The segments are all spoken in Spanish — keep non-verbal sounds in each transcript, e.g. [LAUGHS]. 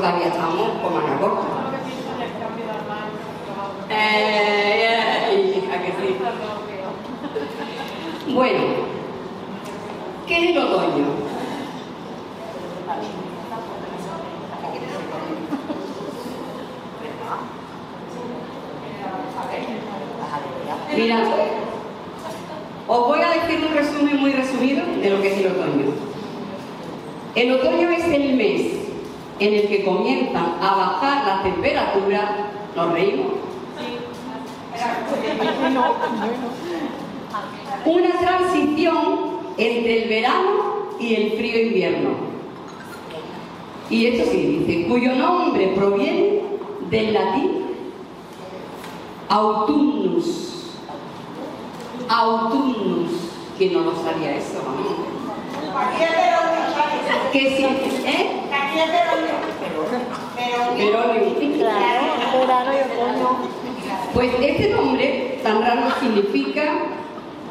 todavía estamos con manga corta. Eh, hija, que sí. Bueno, ¿qué es el otoño? Mira, os voy a decir un resumen muy resumido de lo que es el otoño. El otoño es el mes en el que comienzan a bajar las temperaturas. ¿Nos reímos? Una transición entre el verano y el frío invierno. Y esto sí dice, cuyo nombre proviene del latín autumnus. Autumnus, que no lo sabía eso, ¿no? Que ¿eh? Claro. Pues este nombre tan raro significa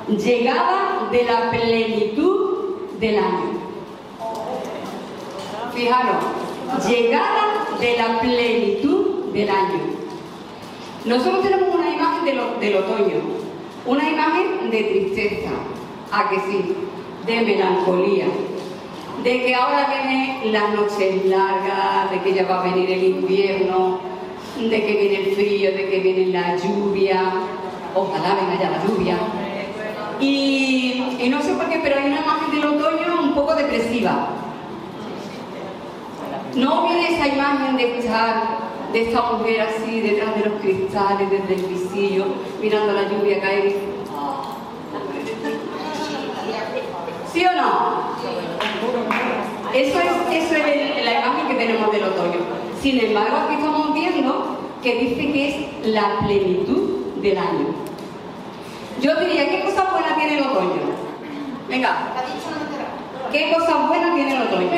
llegada de la plenitud del año. Fijaros, llegada de la plenitud del año. Nosotros tenemos una imagen del otoño, una imagen de tristeza, a que sí, de melancolía, de que ahora vienen las noches largas, de que ya va a venir el invierno, de que viene el frío, de que viene la lluvia, ojalá venga ya la lluvia. Y, y no sé por qué, pero hay una imagen del otoño un poco depresiva. No viene esa imagen de estar, de esta mujer así detrás de los cristales, desde el visillo, mirando la lluvia caer. "Ah, pobre de ti". ¿Sí o no? Eso es, eso es el- la imagen que tenemos del otoño. Sin embargo, aquí estamos viendo que dice que es la plenitud del año. Yo diría, ¿qué cosas buenas tiene el otoño? Venga, ¿qué cosas buenas tiene el otoño?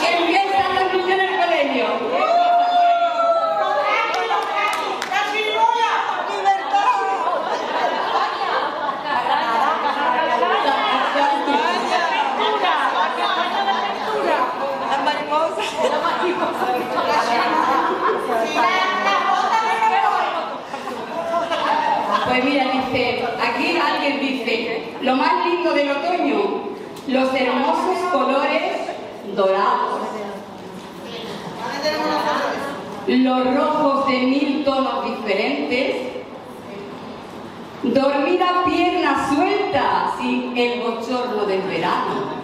Que empiezan los niños en el colegio. Pues mira, dice, dice, lo más lindo del otoño, los hermosos colores dorados, los rojos de mil tonos diferentes, dormir a pierna suelta sin el bochorno del verano.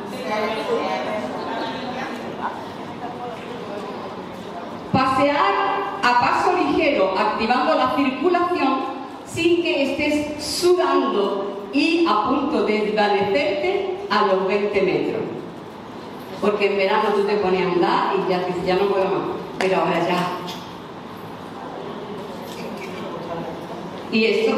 Pasear a paso ligero, activando la circulación sin que estés sudando y a punto de desvanecerte a los 20 metros. Porque en verano tú te pones a andar y ya dices, ya no puedo más. Pero ahora ya. Y eso,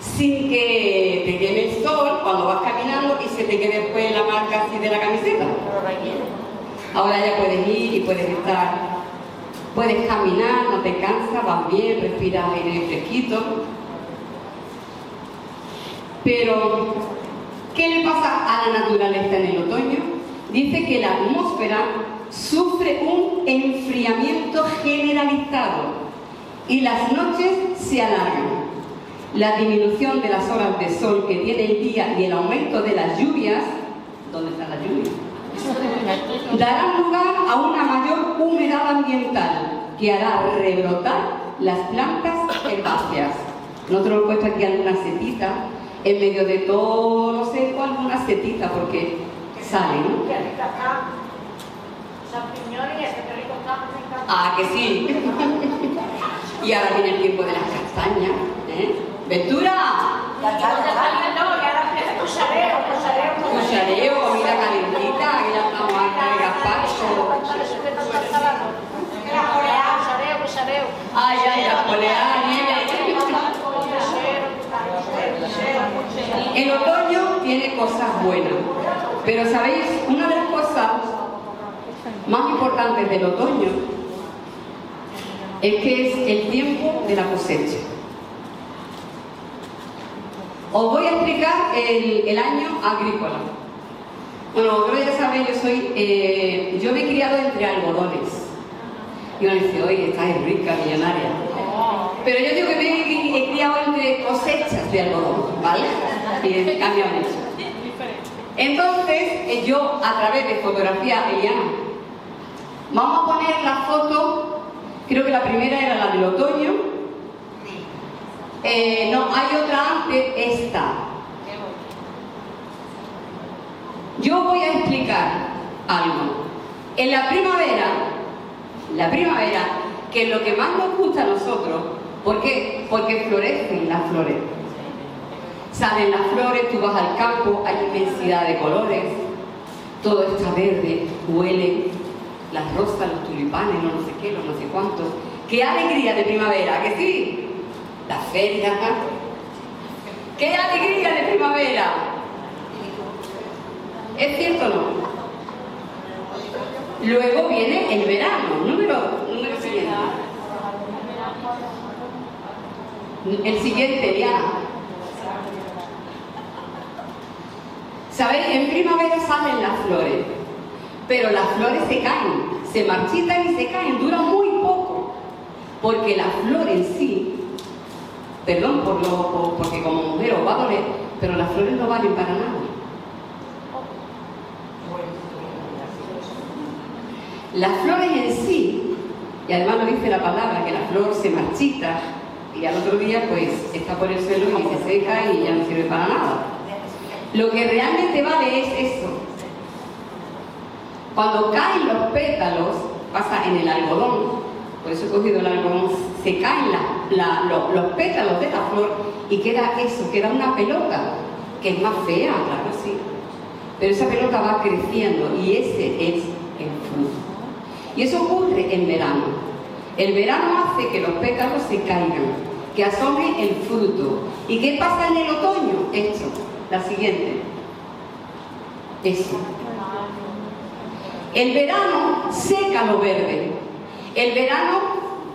sin que te queme el sol cuando vas caminando y se te quede después la marca así de la camiseta. Ahora ya puedes ir y puedes estar, puedes caminar, no te cansas, vas bien, respiras aire fresquito. Pero, ¿qué le pasa a la naturaleza en el otoño? Dice que la atmósfera sufre un enfriamiento generalizado y las noches se alargan. La disminución de las horas de sol que tiene el día y el aumento de las lluvias, ¿dónde está la lluvia? [LAUGHS] darán lugar a una mayor humedad ambiental que hará rebrotar las plantas herbáceas. Nosotros hemos puesto aquí alguna setita, en medio de todo, no sé cuál, una setita, porque sale, ¿no? Ah, que sí. y ahora viene el tiempo de las castañas, ¿eh? ¡Ventura! Cuchareo, comida calentita, la de gazpacho. Ay, ay, las coleanes. ¿eh? El otoño tiene cosas buenas, pero sabéis, una de las cosas más importantes del otoño es que es el tiempo de la cosecha. Os voy a explicar el, año agrícola. Bueno, vosotros ya sabéis, yo soy, eh, yo me he criado entre algodones. Y uno dice, oye, estás rica, millonaria. Pero yo digo que me he, criado entre cosechas de algodón, ¿vale? Y cambiado mucho. Entonces, eh, yo a través de fotografía, Eliana, vamos a poner la foto, creo que la primera era la del otoño. Eh, no, hay otra antes, esta. Yo voy a explicar algo. En la primavera, la primavera, que lo que más nos gusta a nosotros, ¿por qué? Porque florecen las flores. Salen las flores, tú vas al campo, hay inmensidad de colores, todo está verde, huele, las rosas, los tulipanes, no, sé qué, los no sé cuántos. ¡Qué alegría de primavera! ¿Que sí? La feria. ¡Qué alegría de primavera! ¿Es cierto o no? Luego viene el verano, número, número siguiente. El siguiente, Diana. ¿Sabéis? En primavera salen las flores, pero las flores se caen, se marchitan y se caen, duran muy poco, porque la flor en sí, perdón por lo, porque como mujer os va a doler, pero las flores no valen para nada. Las flores en sí, y además lo dice la palabra, que la flor se marchita y al otro día pues está por el suelo y se seca y ya no sirve para nada. Lo que realmente vale es eso. Cuando caen los pétalos, pasa en el algodón, por eso he cogido el algodón, se caen los, pétalos de la flor y queda eso, queda una pelota, que es más fea, claro, sí. Pero esa pelota va creciendo y ese es el fruto. Y eso ocurre en verano. El verano hace que los pétalos se caigan, que asome el fruto. ¿Y qué pasa en el otoño? Esto la siguiente. Eso. El verano seca lo verde. El verano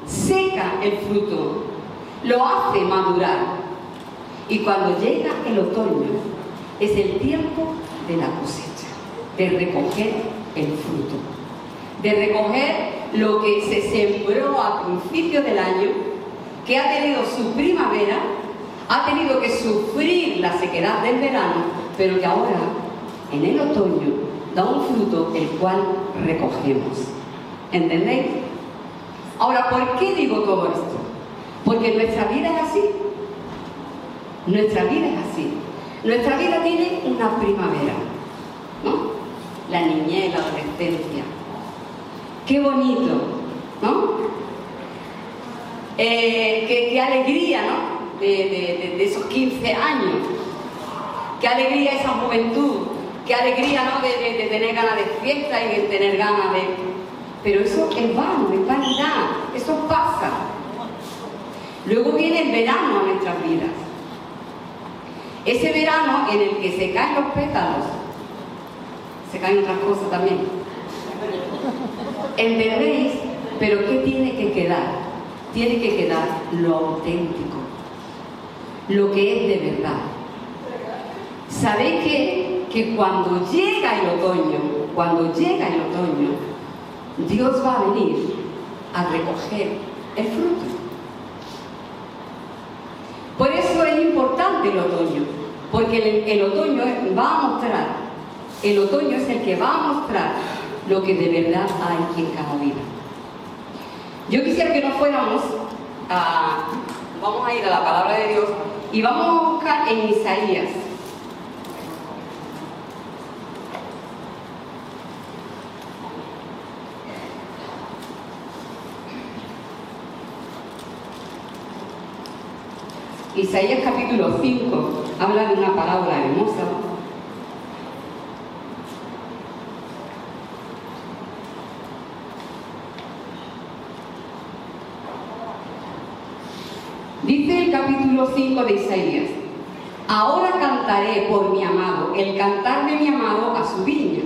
seca el fruto. Lo hace madurar. Y cuando llega el otoño, es el tiempo de la cosecha, de recoger el fruto, de recoger lo que se sembró a principio del año, que ha tenido su primavera ha tenido que sufrir la sequedad del verano, pero que ahora, en el otoño, da un fruto el cual recogemos. ¿Entendéis? Ahora, ¿por qué digo todo esto? Porque nuestra vida es así. Nuestra vida es así. Nuestra vida tiene una primavera, ¿no? La niñez, la adolescencia. Qué bonito, ¿no? Eh, qué, alegría, ¿no? de, esos 15 años. Qué alegría esa juventud, qué alegría ¿no? de, tener ganas de fiesta y de tener ganas de... Pero eso es vano, es vanidad, eso pasa. Luego viene el verano a nuestras vidas. Ese verano en el que se caen los pétalos, se caen otras cosas también. ¿Entendéis? Pero ¿qué tiene que quedar? Tiene que quedar lo auténtico lo que es de verdad. ¿Sabéis que, cuando llega el otoño, cuando llega el otoño, Dios va a venir a recoger el fruto? Por eso es importante el otoño, porque el, otoño va a mostrar, el otoño es el que va a mostrar lo que de verdad hay en cada vida. Yo quisiera que no fuéramos a, vamos a ir a la palabra de Dios y vamos a buscar en Isaías. Isaías capítulo 5 habla de una palabra hermosa Dice el capítulo 5 de Isaías, Ahora cantaré por mi amado, el cantar de mi amado a su viña.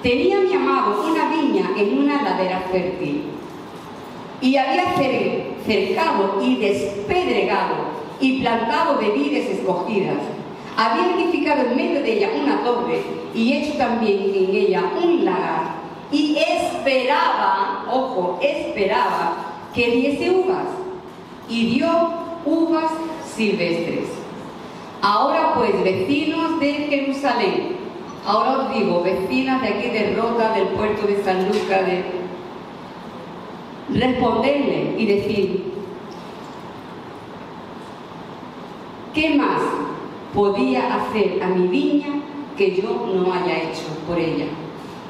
Tenía mi amado una viña en una ladera fértil y había cercado y despedregado y plantado de vides escogidas. Había edificado en medio de ella una torre y hecho también en ella un lagar. Y esperaba, ojo, esperaba que diese uvas. Y dio uvas silvestres. Ahora pues, vecinos de Jerusalén, ahora os digo, vecinas de aquí de Rota, del puerto de San Lucas, de... responderle y decir, ¿qué más podía hacer a mi viña que yo no haya hecho por ella?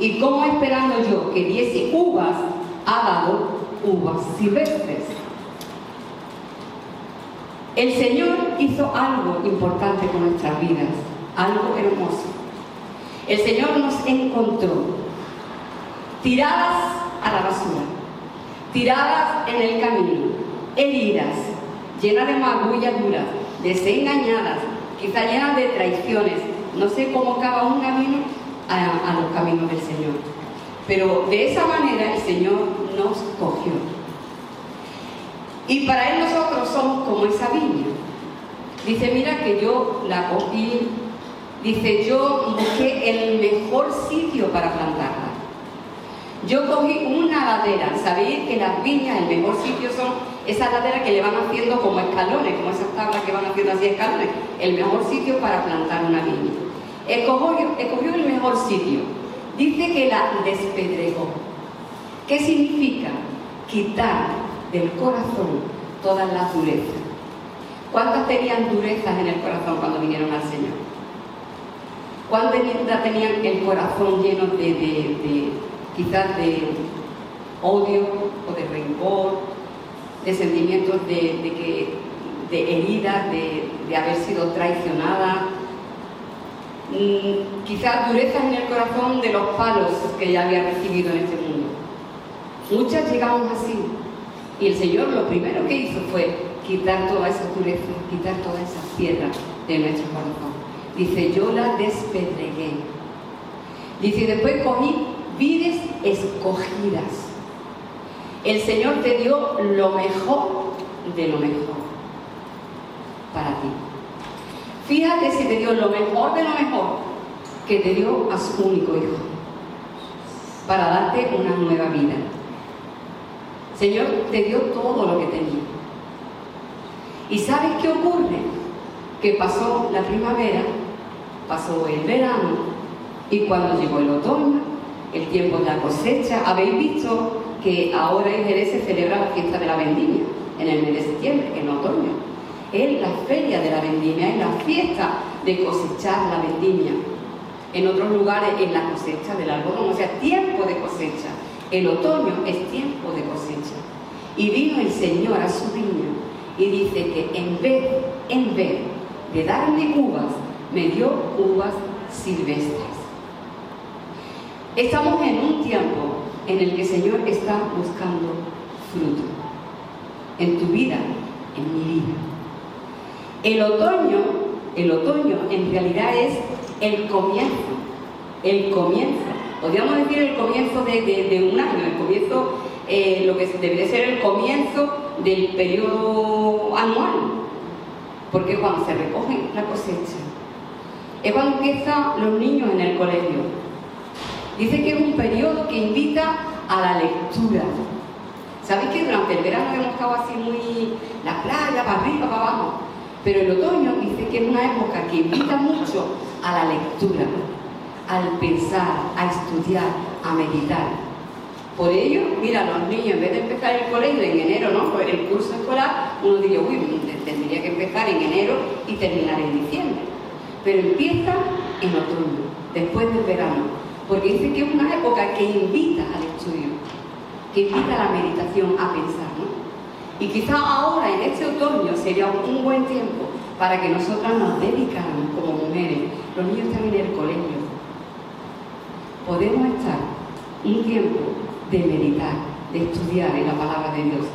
Y cómo esperando yo que diese uvas, ha dado uvas silvestres. El Señor hizo algo importante con nuestras vidas, algo hermoso. El Señor nos encontró tiradas a la basura, tiradas en el camino, heridas, llenas de magulladuras, desengañadas, quizá llenas de traiciones. No sé cómo acaba un camino a los caminos del Señor. Pero de esa manera el Señor nos cogió. Y para Él nosotros somos como esa viña. Dice, mira que yo la cogí, dice, yo busqué el mejor sitio para plantarla. Yo cogí una ladera, sabéis que las viñas, el mejor sitio son esas laderas que le van haciendo como escalones, como esas tablas que van haciendo así escalones, el mejor sitio para plantar una viña. Escogió, escogió el mejor sitio. Dice que la despedregó. ¿Qué significa? Quitar del corazón todas las durezas. ¿Cuántas tenían durezas en el corazón cuando vinieron al Señor? ¿Cuántas tenían el corazón lleno de, quizás de odio o de rencor, de sentimientos de, que, de heridas, de, de haber sido traicionada, mm, quizás durezas en el corazón de los palos que ya había recibido en este mundo. Muchas llegamos así, y el Señor lo primero que hizo fue quitar toda esa dureza, quitar toda esa piedra de nuestro corazón. Dice, yo la despedregué. Dice, después cogí vides escogidas. El Señor te dio lo mejor de lo mejor para ti. Fíjate si te dio lo mejor de lo mejor que te dio a su único hijo para darte una nueva vida. Señor te dio todo lo que tenía. ¿Y sabes qué ocurre? Que pasó la primavera, pasó el verano y cuando llegó el otoño, el tiempo de la cosecha, habéis visto que ahora en Jerez se celebra la fiesta de la vendimia, en el mes de septiembre, en otoño. Es la feria de la vendimia, es la fiesta de cosechar la vendimia. En otros lugares es la cosecha del algodón, o sea, tiempo de cosecha. El otoño es tiempo de cosecha. Y vino el Señor a su viña y dice que en vez, en vez de darme uvas, me dio uvas silvestres. Estamos en un tiempo en el que el Señor está buscando fruto. En tu vida, en mi vida. El otoño, el otoño en realidad es el comienzo. El comienzo podríamos decir el comienzo de, un año, el comienzo, eh, lo que debería ser el comienzo del periodo anual, porque cuando se recoge la cosecha, es cuando empiezan los niños en el colegio. Dice que es un periodo que invita a la lectura. ¿Sabéis que durante el verano hemos estado así muy la playa, para arriba, para abajo? Pero el otoño dice que es una época que invita mucho a la lectura al pensar, a estudiar, a meditar. Por ello, mira, los niños, en vez de empezar el colegio en enero, ¿no? Pues el curso escolar, uno diría, uy, tendría que empezar en enero y terminar en diciembre. Pero empieza en otoño, después del verano, porque dice que es una época que invita al estudio, que invita a la meditación, a pensar, ¿no? Y quizá ahora, en este otoño, sería un buen tiempo para que nosotras nos dedicáramos como mujeres. Los niños están en el colegio, podemos estar un tiempo de meditar, de estudiar en la palabra de Dios,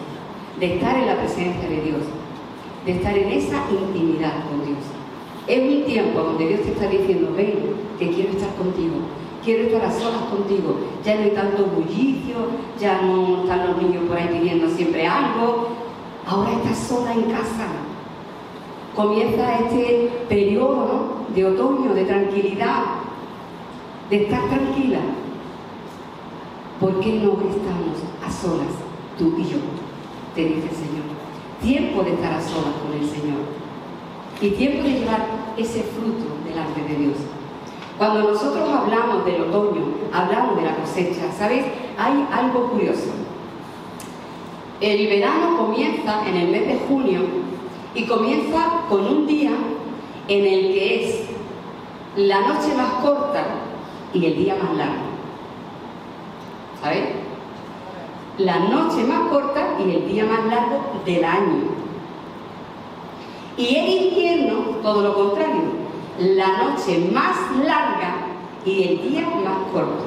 de estar en la presencia de Dios, de estar en esa intimidad con Dios. Es un tiempo donde Dios te está diciendo, ven, que quiero estar contigo, quiero estar a solas contigo. Ya no hay tanto bullicio, ya no están los niños por ahí pidiendo siempre algo. Ahora estás sola en casa. Comienza este periodo de otoño, de tranquilidad, de estar tranquila. ¿Por qué no estamos a solas, tú y yo? Te dice el Señor. Tiempo de estar a solas con el Señor y tiempo de llevar ese fruto delante de Dios. Cuando nosotros hablamos del otoño, hablamos de la cosecha, ¿sabes? Hay algo curioso. El verano comienza en el mes de junio y comienza con un día en el que es la noche más corta y el día más largo. ¿Sabes? La noche más corta y el día más largo del año. Y en invierno, todo lo contrario, la noche más larga y el día más corto.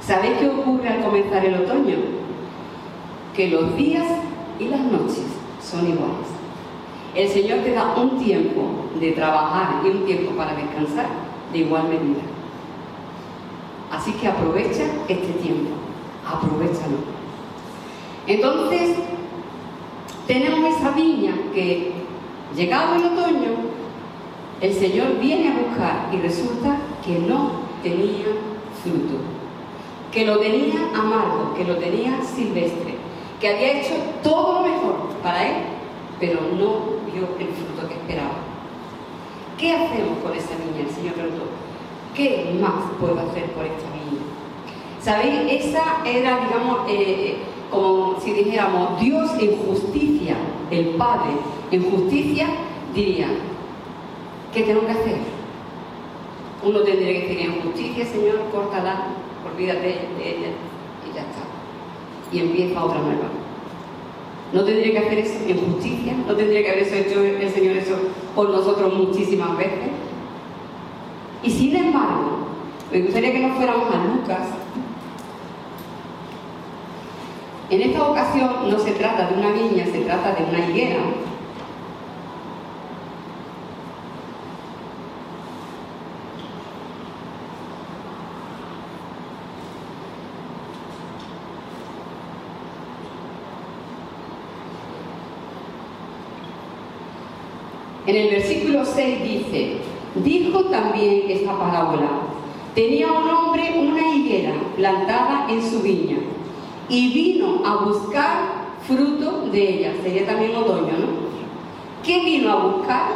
¿Sabéis qué ocurre al comenzar el otoño? Que los días y las noches son iguales. El Señor te da un tiempo de trabajar y un tiempo para descansar de igual medida. Así que aprovecha este tiempo, aprovechalo. Entonces, tenemos esa viña que, llegado el otoño, el Señor viene a buscar y resulta que no tenía fruto, que lo tenía amargo, que lo tenía silvestre, que había hecho todo lo mejor para él, pero no vio el fruto que esperaba. ¿Qué hacemos con esa viña? El Señor preguntó, ¿qué más puedo hacer por esta viña? ¿Sabéis? Esa era, digamos, eh, como si dijéramos, Dios en justicia, el Padre en justicia, diría, ¿qué tengo que hacer? Uno tendría que decir, en justicia, Señor, córtala, olvídate de ella y ya está. Y empieza otra nueva. No tendría que hacer eso en justicia, no tendría que haber hecho el Señor eso por nosotros muchísimas veces. Y sin embargo, me gustaría que nos fuéramos a Lucas en esta ocasión no se trata de una viña, se trata de una higuera. En el versículo 6 dice, dijo también esta parábola, tenía un hombre una higuera plantada en su viña y vino a buscar fruto de ella. Sería también otoño, ¿no? ¿Qué vino a buscar?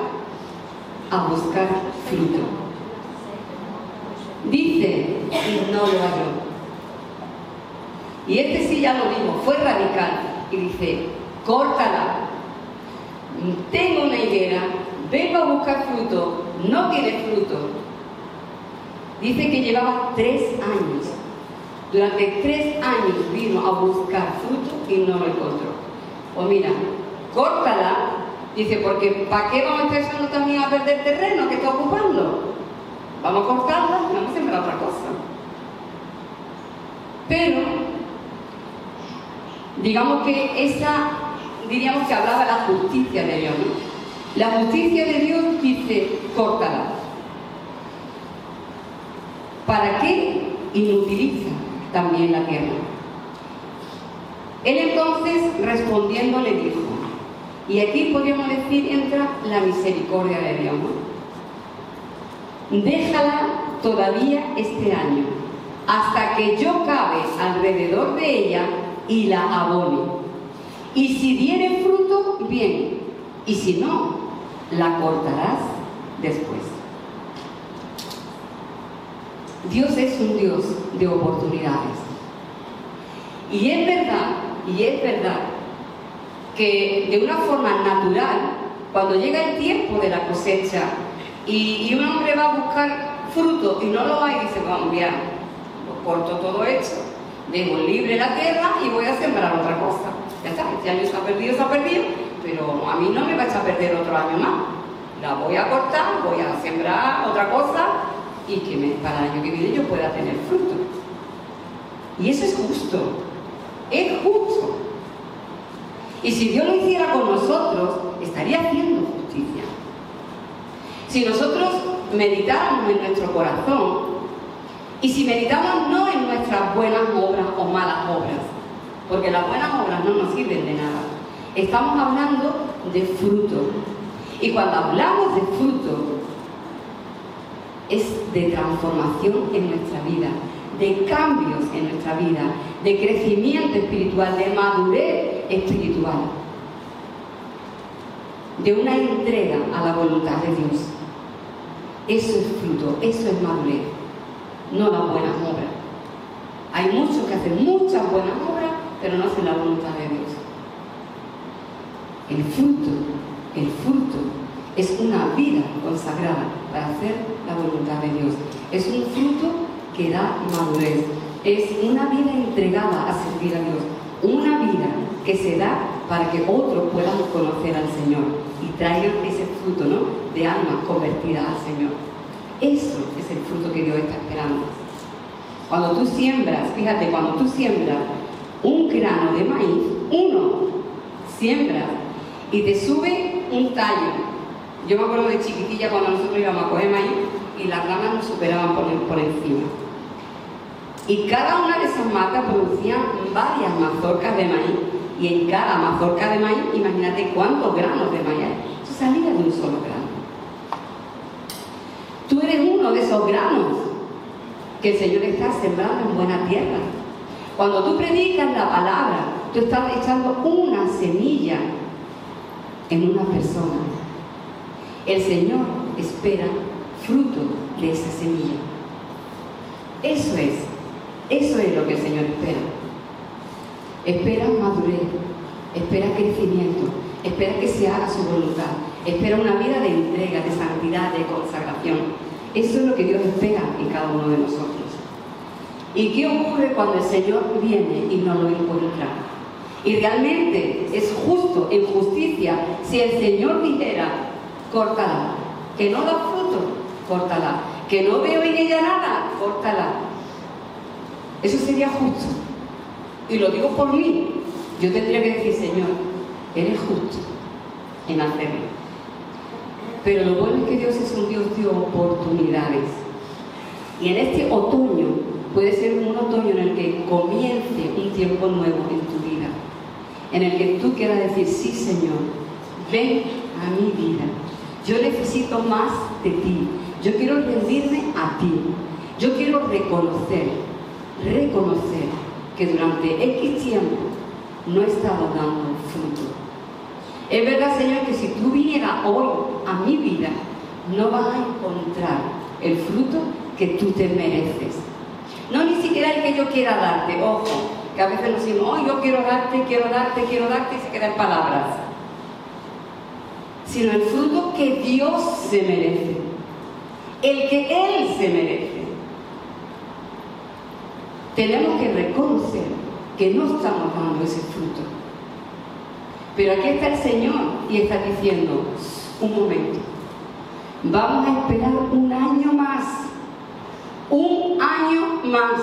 A buscar fruto. Dice, y no lo halló. Y este sí ya lo dijo, fue radical. Y dice, córtala. Tengo una higuera, vengo a buscar fruto, no tiene fruto. Dice que llevaba tres años durante tres años vino a buscar fruto y no lo encontró. Pues mira, córtala. Dice, porque ¿para qué vamos echando también a perder terreno que está ocupando? Vamos a cortarla y vamos a sembrar otra cosa. Pero, digamos que esa, diríamos que hablaba la justicia de Dios. La justicia de Dios dice, córtala. ¿Para qué? Inutiliza también la tierra. Él entonces respondiendo le dijo, y aquí podríamos decir entra la misericordia de Dios, déjala todavía este año, hasta que yo cabe alrededor de ella y la abone. Y si diere fruto, bien, y si no, la cortarás después. Dios es un Dios de oportunidades. Y es verdad, y es verdad, que de una forma natural, cuando llega el tiempo de la cosecha y, un hombre va a buscar fruto y no lo hay, dice, vamos, ya, lo corto todo esto, dejo libre la tierra y voy a sembrar otra cosa. Ya está, este año está perdido, está perdido, pero a mí no me va a perder otro año más. La voy a cortar, voy a sembrar otra cosa y que para el año que viene yo pueda tener fruto. Y eso es justo, es justo. Y si Dios lo hiciera con nosotros, estaría haciendo justicia. Si nosotros meditamos en nuestro corazón, y si meditamos no en nuestras buenas obras o malas obras, porque las buenas obras no nos sirven de nada, estamos hablando de fruto. Y cuando hablamos de fruto, es de transformación en nuestra vida, de cambios en nuestra vida, de crecimiento espiritual, de madurez espiritual, de una entrega a la voluntad de Dios. Eso es fruto, eso es madurez, no las buenas obras. Hay muchos que hacen muchas buenas obras, pero no hacen la voluntad de Dios. El fruto, el fruto es una vida consagrada para hacer la voluntad de Dios. Es un fruto que da madurez. Es una vida entregada a servir a Dios. Una vida que se da para que otros puedan conocer al Señor y traigan ese fruto ¿no? de alma convertida al Señor. Eso es el fruto que Dios está esperando. Cuando tú siembras, fíjate, cuando tú siembras un grano de maíz, uno siembra y te sube un tallo. Yo me acuerdo de chiquitilla cuando nosotros íbamos a coger maíz y las ramas nos superaban por, encima. Y cada una de esas matas producía varias mazorcas de maíz. Y en cada mazorca de maíz, imagínate cuántos granos de maíz hay. Eso salía de un solo grano. Tú eres uno de esos granos que el Señor está sembrando en buena tierra. Cuando tú predicas la palabra, tú estás echando una semilla en una persona. El Señor espera fruto de esa semilla. Eso es, eso es lo que el Señor espera. Espera madurez, espera crecimiento, espera que se haga su voluntad, espera una vida de entrega, de santidad, de consagración. Eso es lo que Dios espera en cada uno de nosotros. ¿Y qué ocurre cuando el Señor viene y no lo encuentra? Y realmente es justo, en justicia, si el Señor dijera, córtala, que no da fruto, córtala, que no veo en ella nada, córtala. Eso sería justo. Y lo digo por mí. Yo tendría que decir, Señor, eres justo en hacerlo. Pero lo bueno es que Dios es un Dios de oportunidades. Y en este otoño puede ser un otoño en el que comience un tiempo nuevo en tu vida. En el que tú quieras decir, sí Señor, ven a mi vida. Yo necesito más de ti. Yo quiero rendirme a ti. Yo quiero reconocer, reconocer que durante X tiempo no he estado dando fruto. Es verdad, Señor, que si tú vinieras hoy a mi vida, no vas a encontrar el fruto que tú te mereces. No ni siquiera el que yo quiera darte, ojo, que a veces nos decimos, oh, yo quiero darte, quiero darte, quiero darte, y se quedan palabras. Sino el fruto que Dios se merece, el que Él se merece. Tenemos que reconocer que no estamos dando ese fruto. Pero aquí está el Señor y está diciendo, un momento, vamos a esperar un año más, un año más.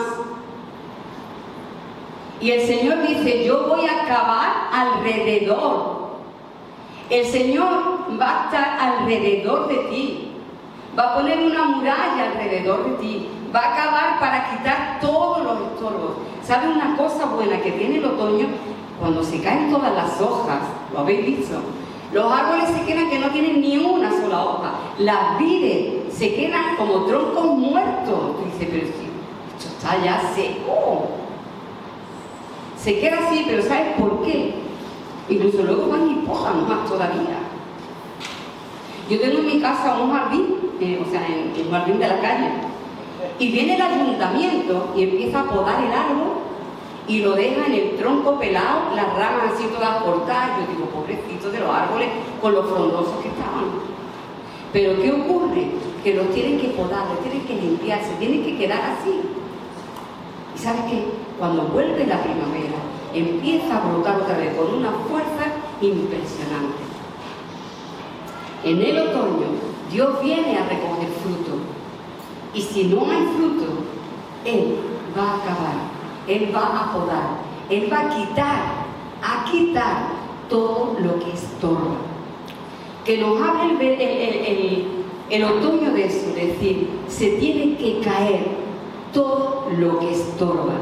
Y el Señor dice, yo voy a acabar alrededor. El Señor va a estar alrededor de ti. Va a poner una muralla alrededor de ti. Va a acabar para quitar todos los estorbos. ¿Sabe una cosa buena que tiene el otoño? Cuando se caen todas las hojas, lo habéis visto, los árboles se quedan que no tienen ni una sola hoja. Las vides se quedan como troncos muertos. Tú dices, pero si esto está ya seco. Se queda así, pero ¿sabes por qué? Incluso luego van y podan más todavía. Yo tengo en mi casa un jardín, eh, o sea, en el jardín de la calle, y viene el ayuntamiento y empieza a podar el árbol y lo deja en el tronco pelado, las ramas así todas cortadas. Yo digo, pobrecitos de los árboles con los frondosos que estaban. Pero ¿qué ocurre? Que los tienen que podar, los tienen que limpiar, se tienen que quedar así. ¿Y sabes qué? Cuando vuelve la primavera, empieza a brotar otra vez con una fuerza impresionante. En el otoño, Dios viene a recoger fruto. Y si no hay fruto, Él va a acabar él va a podar, Él va a quitar, a quitar todo lo que estorba. Que nos hable el, el otoño de eso, es decir, se tiene que caer todo lo que estorba.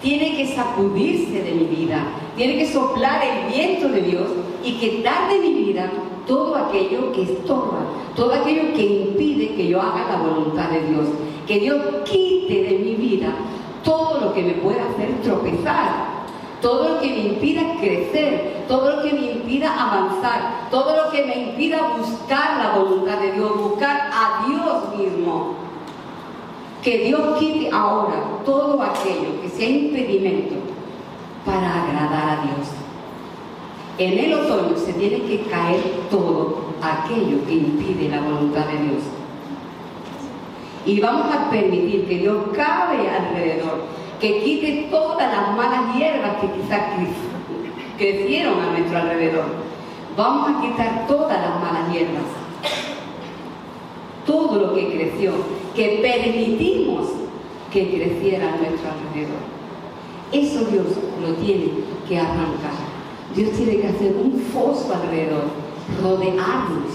Tiene que sacudirse de mi vida, tiene que soplar el viento de Dios y quitar de mi vida todo aquello que estorba, todo aquello que impide que yo haga la voluntad de Dios. Que Dios quite de mi vida todo lo que me pueda hacer tropezar, todo lo que me impida crecer, todo lo que me impida avanzar, todo lo que me impida buscar la voluntad de Dios, buscar a Dios mismo. Que Dios quite ahora todo aquello que sea impedimento para agradar a Dios. En el otoño se tiene que caer todo aquello que impide la voluntad de Dios. Y vamos a permitir que Dios cabe alrededor que quite todas las malas hierbas que quizás crecieron a nuestro alrededor. Vamos a quitar todas las malas hierbas. Todo lo que creció, que permitimos que creciera a nuestro alrededor. Eso Dios lo tiene que arrancar. Dios tiene que hacer un foso alrededor, rodearnos.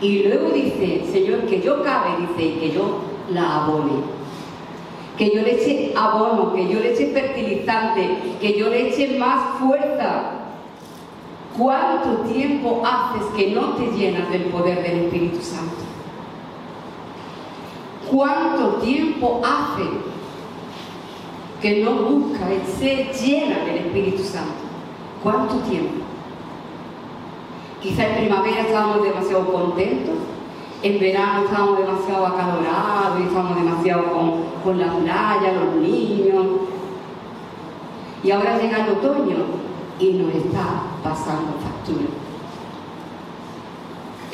Y luego dice, Señor, que yo cabe, dice, que yo la abone que yo le eche abono, que yo le eche fertilizante, que yo le eche más fuerza. ¿Cuánto tiempo haces que no te llenas del poder del Espíritu Santo? ¿Cuánto tiempo hace que no busca el ser llena del Espíritu Santo? ¿Cuánto tiempo? Quizá en primavera estábamos demasiado contentos, en verano estábamos demasiado acalorados y estábamos demasiado con, la playa, los niños. Y ahora llega el otoño y nos está pasando factura.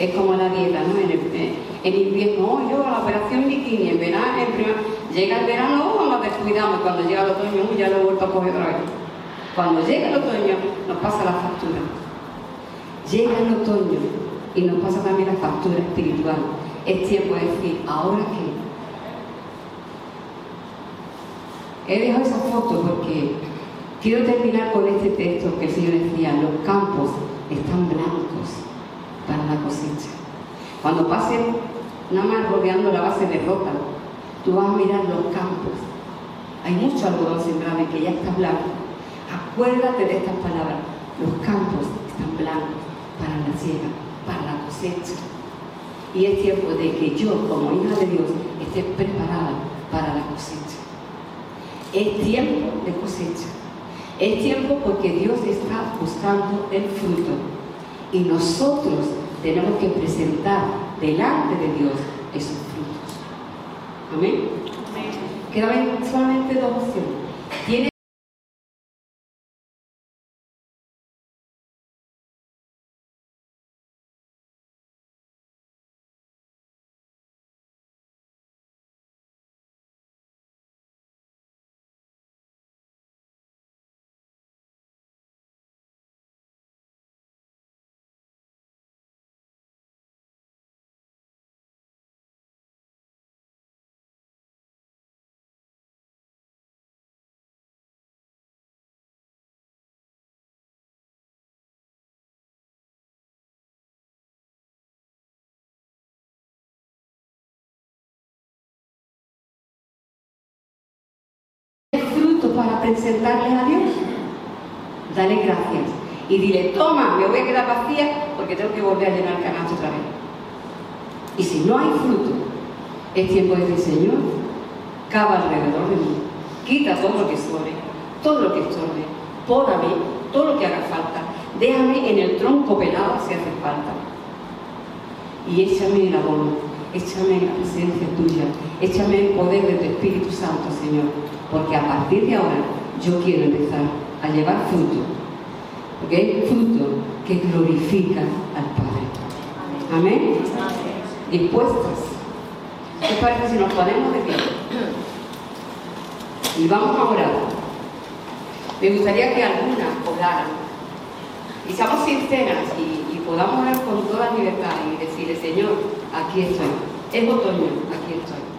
Es como la dieta, ¿no? En, invierno, oh, yo la operación bikini, en verano, en llega el verano, nos descuidamos, cuando llega el otoño, ya lo he vuelto a coger otra vez. Cuando llega el otoño, nos pasa la factura. Llega el otoño y nos pasa también la factura espiritual. Es tiempo de decir, ¿ahora qué? He dejado esa foto porque quiero terminar con este texto que el Señor decía, los campos están blancos para la cosecha. Cuando pasen nada más rodeando la base de roca, tú vas a mirar los campos. Hay mucho algodón sembrado y que ya está blanco. Acuérdate de estas palabras. Los campos están blancos para la siega para la cosecha. Y es tiempo de que yo, como hija de Dios, esté preparada para la cosecha. Es tiempo de cosecha. Es tiempo porque Dios está buscando el fruto. Y nosotros tenemos que presentar delante de Dios esos frutos. Amén. Quedan solamente dos opciones. Para presentarles a Dios. Dale gracias. Y dile, toma, me voy a quedar vacía porque tengo que volver a llenar el canasto otra vez. Y si no hay fruto, es tiempo de decir, Señor, cava alrededor de mí. Quita todo lo que sobre, todo lo que estorbe. mí todo lo que haga falta. Déjame en el tronco pelado si hace falta. Y échame el abono, échame la presencia tuya, échame el poder de tu Espíritu Santo, Señor porque a partir de ahora yo quiero empezar a llevar fruto, porque hay fruto que glorifica al Padre. Amén. Dispuestas. ¿Qué parece si nos ponemos de pie? Y vamos a orar. Me gustaría que algunas oraran. Y seamos sinceras y, y podamos orar con toda libertad y decirle, Señor, aquí estoy. Es otoño, aquí estoy